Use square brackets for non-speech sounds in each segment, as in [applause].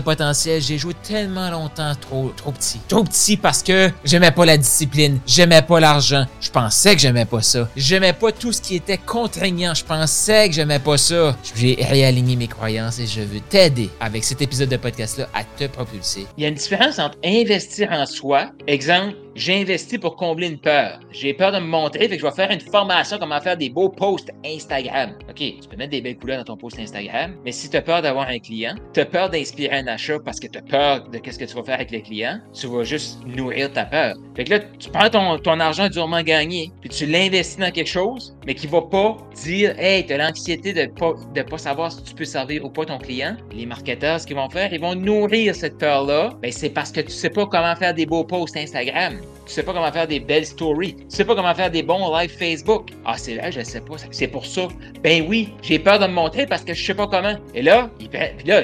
potentiel. J'ai joué tellement longtemps trop, trop petit. Trop petit parce que j'aimais pas la discipline, j'aimais pas l'argent. Je pensais que j'aimais pas ça. J'aimais pas tout ce qui était contraignant. Je pensais que j'aimais pas ça. J'ai réaligné mes croyances et je veux t'aider avec cet épisode de podcast-là à te propulser. Il y a une différence entre investir en soi, exemple, j'ai investi pour combler une peur. J'ai peur de me montrer, fait que je vais faire une formation comment faire des beaux posts Instagram. OK, tu peux mettre des belles couleurs dans ton post Instagram, mais si tu as peur d'avoir un client, tu as peur d'inspirer un achat parce que tu as peur de qu'est-ce que tu vas faire avec le client, tu vas juste nourrir ta peur. Fait que là, tu prends ton, ton argent durement gagné, puis tu l'investis dans quelque chose, mais qui va pas dire, hey, tu as l'anxiété de pas, de pas savoir si tu peux servir ou pas ton client. Les marketeurs, ce qu'ils vont faire, ils vont nourrir cette peur-là. Ben, c'est parce que tu sais pas comment faire des beaux posts Instagram. Tu sais pas comment faire des belles stories. Tu sais pas comment faire des bons live Facebook. Ah, c'est là, je sais pas. C'est pour ça. Ben oui, j'ai peur de me montrer parce que je sais pas comment. Et là, là,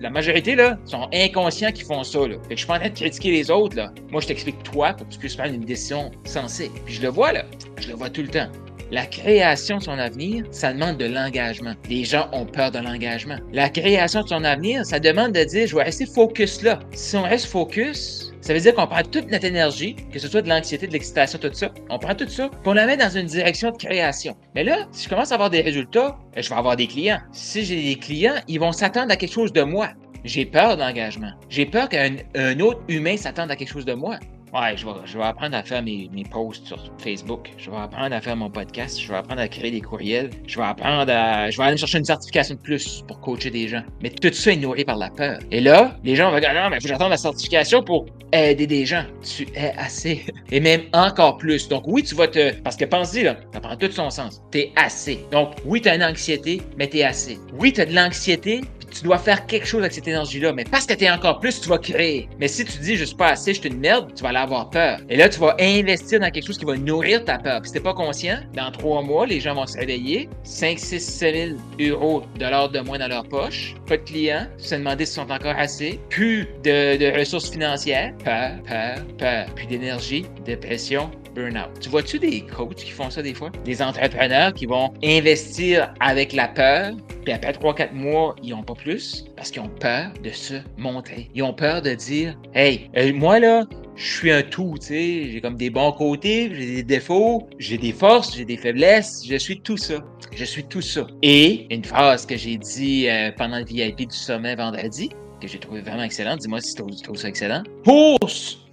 la majorité, là, sont inconscients qui font ça, là. Fait je suis pas en train de critiquer les autres, là. Moi, je t'explique toi pour que tu puisses prendre une décision sensée. Puis je le vois, là. Je le vois tout le temps. La création de son avenir, ça demande de l'engagement. Les gens ont peur de l'engagement. La création de son avenir, ça demande de dire, je vais rester focus là. Si on reste focus, ça veut dire qu'on prend toute notre énergie, que ce soit de l'anxiété, de l'excitation, tout ça, on prend tout ça, puis on la met dans une direction de création. Mais là, si je commence à avoir des résultats, ben, je vais avoir des clients. Si j'ai des clients, ils vont s'attendre à quelque chose de moi. J'ai peur d'engagement. J'ai peur qu'un autre humain s'attende à quelque chose de moi. Ouais, je vais, je vais apprendre à faire mes, mes, posts sur Facebook. Je vais apprendre à faire mon podcast. Je vais apprendre à créer des courriels. Je vais apprendre à. Je vais aller chercher une certification de plus pour coacher des gens. Mais tout ça est nourri par la peur. Et là, les gens vont dire non, mais il faut que j'attende la certification pour aider des gens. Tu es assez. [laughs] Et même encore plus. Donc, oui, tu vas te. Parce que pense-y, là, ça prend tout son sens. Tu es assez. Donc, oui, tu as une anxiété, mais tu es assez. Oui, tu as de l'anxiété, tu dois faire quelque chose avec cette énergie-là. Mais parce que tu es encore plus, tu vas créer. Mais si tu dis je suis pas assez, je suis une merde, tu vas aller avoir peur. Et là, tu vas investir dans quelque chose qui va nourrir ta peur. Puis si t'es pas conscient, dans trois mois, les gens vont se réveiller, 5, 6, 7 000 euros, dollars de moins dans leur poche, pas de clients, se demander s'ils sont encore assez, plus de, ressources financières, peur, peur, peur, puis d'énergie, dépression, burn-out. Tu vois-tu des coachs qui font ça des fois? Des entrepreneurs qui vont investir avec la peur, puis après 3-4 mois, ils n'ont pas plus parce qu'ils ont peur de se montrer. Ils ont peur de dire Hey, euh, moi là, je suis un tout, tu sais, j'ai comme des bons côtés, j'ai des défauts, j'ai des forces, j'ai des faiblesses, je suis tout ça. Je suis tout ça. Et une phrase que j'ai dit euh, pendant le VIP du sommet vendredi, que j'ai trouvé vraiment excellente, dis-moi si tu trouves, ça excellent. Pour,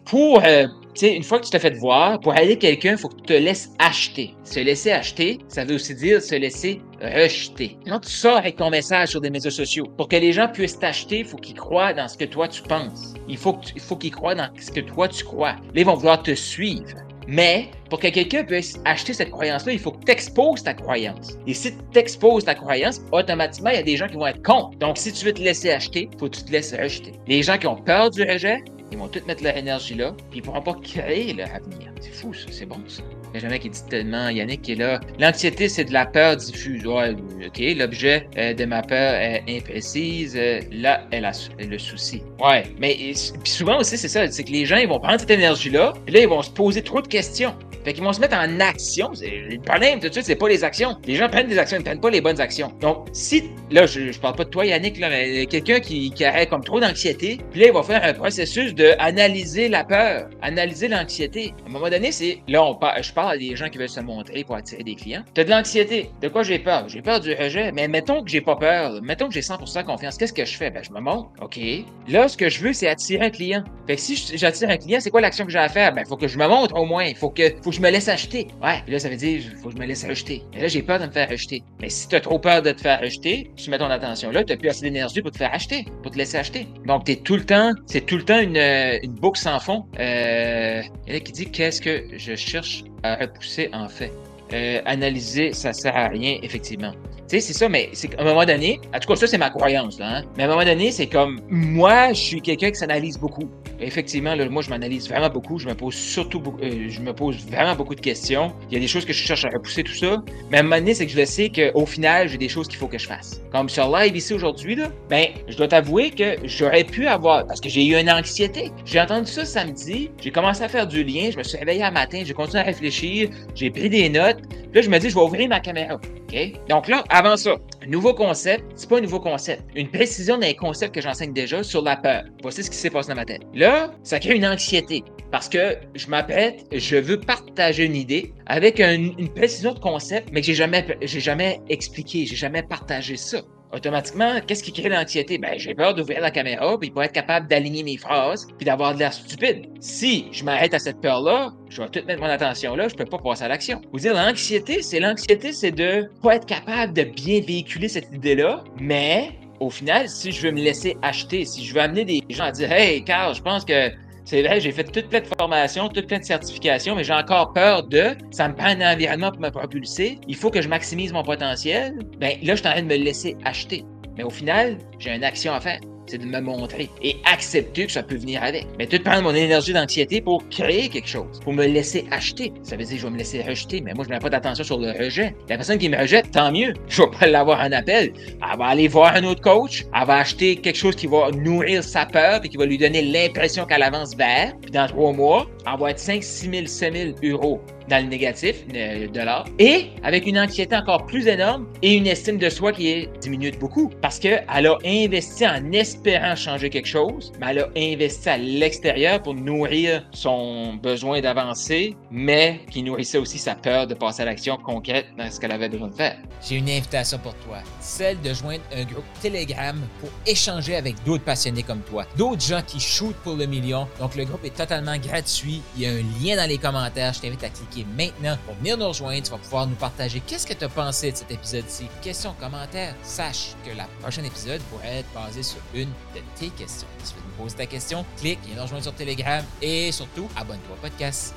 pour euh, une fois que tu t'es fait voir, pour aider quelqu'un, il faut que tu te laisses acheter. Se laisser acheter, ça veut aussi dire se laisser rejeter. Quand tu sors avec ton message sur des médias sociaux, pour que les gens puissent t'acheter, il faut qu'ils croient dans ce que toi tu penses. Il faut, qu'ils croient dans ce que toi tu crois. Ils vont vouloir te suivre. Mais pour que quelqu'un puisse acheter cette croyance-là, il faut que tu exposes ta croyance. Et si tu exposes ta croyance, automatiquement, il y a des gens qui vont être contre. Donc, si tu veux te laisser acheter, il faut que tu te laisses rejeter. Les gens qui ont peur du rejet, ils vont tous mettre leur énergie là, puis ils pourront pas créer leur avenir. C'est fou, ça, c'est bon, ça. Il y a jamais qui dit tellement, Yannick qui est là. L'anxiété, c'est de la peur diffuse. Ouais, ok, l'objet euh, de ma peur est imprécise. Euh, là, elle a le souci. Ouais, mais souvent aussi, c'est ça, c'est que les gens, ils vont prendre cette énergie-là, puis là, ils vont se poser trop de questions. Fait qu'ils vont se mettre en action. Le problème, tout de suite, c'est pas les actions. Les gens prennent des actions, ils prennent pas les bonnes actions. Donc, si, là, je, parle pas de toi, Yannick, là, mais quelqu'un qui, qui aurait comme trop d'anxiété, puis là, il va faire un processus de analyser la peur, analyser l'anxiété. À un moment donné, c'est, là, je parle à des gens qui veulent se montrer pour attirer des clients. T'as de l'anxiété. De quoi j'ai peur? J'ai peur du rejet. Mais mettons que j'ai pas peur. Mettons que j'ai 100% confiance. Qu'est-ce que je fais? Ben, je me montre. OK. Là, ce que je veux, c'est attirer un client. Fait que si j'attire un client, c'est quoi l'action que j'ai à faire? Ben, faut que je me montre au moins. Faut que, je me laisse acheter. Ouais, là, ça veut dire, faut que je me laisse acheter. Et là, j'ai peur de me faire acheter. Mais si tu as trop peur de te faire acheter, tu mets ton attention là, tu plus assez d'énergie pour te faire acheter, pour te laisser acheter. Donc, es tout le temps, c'est tout le temps une, une boucle sans fond. Euh, il y en a qui dit qu'est-ce que je cherche à repousser en fait? Euh, analyser, ça sert à rien, effectivement. Tu sais, c'est ça, mais c'est qu'à un moment donné, en tout cas, ça, c'est ma croyance, là, hein? Mais à un moment donné, c'est comme, moi, je suis quelqu'un qui s'analyse beaucoup. Effectivement, là, moi, je m'analyse vraiment beaucoup. Je me pose surtout euh, je me pose vraiment beaucoup de questions. Il y a des choses que je cherche à repousser, tout ça. Mais à un moment donné, c'est que je sais qu'au final, j'ai des choses qu'il faut que je fasse. Comme sur live ici aujourd'hui, là, ben, je dois t'avouer que j'aurais pu avoir, parce que j'ai eu une anxiété. J'ai entendu ça samedi, j'ai commencé à faire du lien, je me suis réveillé un matin, j'ai continué à réfléchir, j'ai pris des notes. Puis là, je me dis, je vais ouvrir ma caméra. OK? Donc là, avant ça, nouveau concept, c'est pas un nouveau concept. Une précision d'un concept que j'enseigne déjà sur la peur. Voici ce qui s'est passé dans ma tête. Là, ça crée une anxiété parce que je m'apprête, je veux partager une idée avec une précision de concept, mais que j'ai jamais, j'ai jamais expliqué, j'ai jamais partagé ça automatiquement, qu'est-ce qui crée l'anxiété? Ben, j'ai peur d'ouvrir la caméra, puis pour être capable d'aligner mes phrases, puis d'avoir de l'air stupide. Si je m'arrête à cette peur-là, je vais tout mettre mon attention là, je peux pas passer à l'action. Vous dire, l'anxiété, c'est l'anxiété, c'est de pas être capable de bien véhiculer cette idée-là, mais au final, si je veux me laisser acheter, si je veux amener des gens à dire, hey, Carl, je pense que c'est vrai, j'ai fait toute plein de formations, toute plein de certifications, mais j'ai encore peur de. Ça me prend un environnement pour me propulser. Il faut que je maximise mon potentiel. Ben là, je suis en train de me laisser acheter. Mais au final, j'ai une action à faire c'est de me montrer et accepter que ça peut venir avec. Mais tout prendre mon énergie d'anxiété pour créer quelque chose, pour me laisser acheter. Ça veut dire que je vais me laisser rejeter, mais moi, je n'ai pas d'attention sur le rejet. La personne qui me rejette, tant mieux. Je vais pas l'avoir en appel. Elle va aller voir un autre coach, elle va acheter quelque chose qui va nourrir sa peur et qui va lui donner l'impression qu'elle avance vers. Puis dans trois mois, elle va être 5, 6 000, 7 000 euros dans le négatif, de dollar, et avec une anxiété encore plus énorme et une estime de soi qui est diminuée de beaucoup parce qu'elle a investi en espérant changer quelque chose, mais elle a investi à l'extérieur pour nourrir son besoin d'avancer, mais qui nourrissait aussi sa peur de passer à l'action concrète dans ce qu'elle avait besoin de faire. J'ai une invitation pour toi, celle de joindre un groupe Telegram pour échanger avec d'autres passionnés comme toi, d'autres gens qui shootent pour le million. Donc le groupe est totalement gratuit, il y a un lien dans les commentaires, je t'invite à cliquer maintenant pour venir nous rejoindre. Tu vas pouvoir nous partager qu'est-ce que tu as pensé de cet épisode-ci. Questions, commentaires. Sache que la prochaine épisode pourrait être basé sur une de tes questions. Si tu veux nous poser ta question, clique, viens nous rejoindre sur Telegram et surtout, abonne-toi au podcast.